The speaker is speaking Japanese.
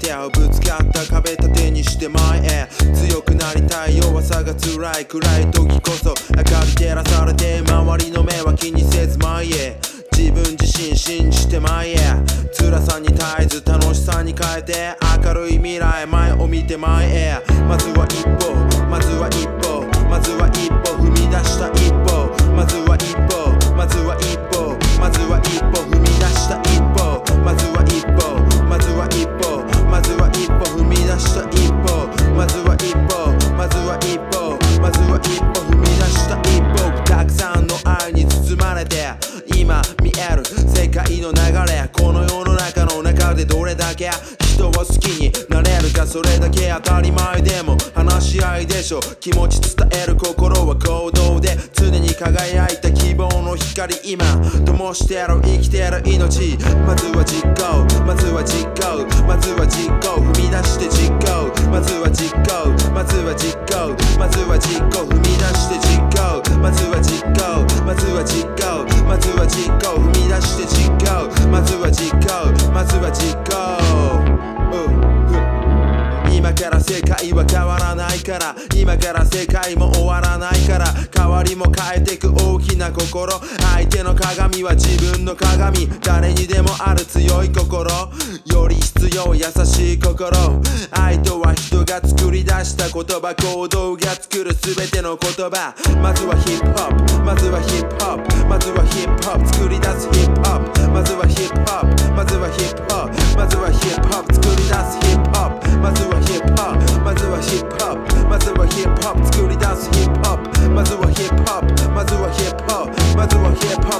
手をぶつかった壁立てにして前へ。強くなりたい弱さが辛い。暗い時こそ明かり照らされて周りの目は気にせず前へ。自分自身信じて前へ。辛さに絶えず楽しさに変えて明るい未来前を見て前へ。まずは一歩まずはまずは一歩まずは一歩踏み出した一歩たくさんの愛に包まれて今見える世界の流れこの世の中の中でどれだけ人を好きになれるかそれだけ当たり前でも話し合いでしょ気持ち伝える心は行動で常に輝いた希望の光今灯してる生きてる命まずは実行まずは実行まずは実行踏み出して実まずは実行。まずは実行。踏み出して実行。まずは実行。まずは実行。まずは実行。踏み出して実行。まずは実行。まずは実行、今から世界は変わらないから。今から世界も終わらないから。変わりも変えてく大きな心。相手の鏡は自分の鏡。誰にでもある強い心。より必要優しい心。が作り出した言葉行動が作る全ての言葉。まずはヒップホップ。まずはヒップホップ。まずはヒップホップ。作り出すヒップホップ。まずはヒップホップ。まずはヒップホップ。まずはヒップホップ。作り出すヒップホップ。まずはヒップホップ。まずはヒップホップ。まずはヒップホップ。作り出すヒップホップ。まずはヒップホップ。まずはヒップホップ。まずはヒップホップ。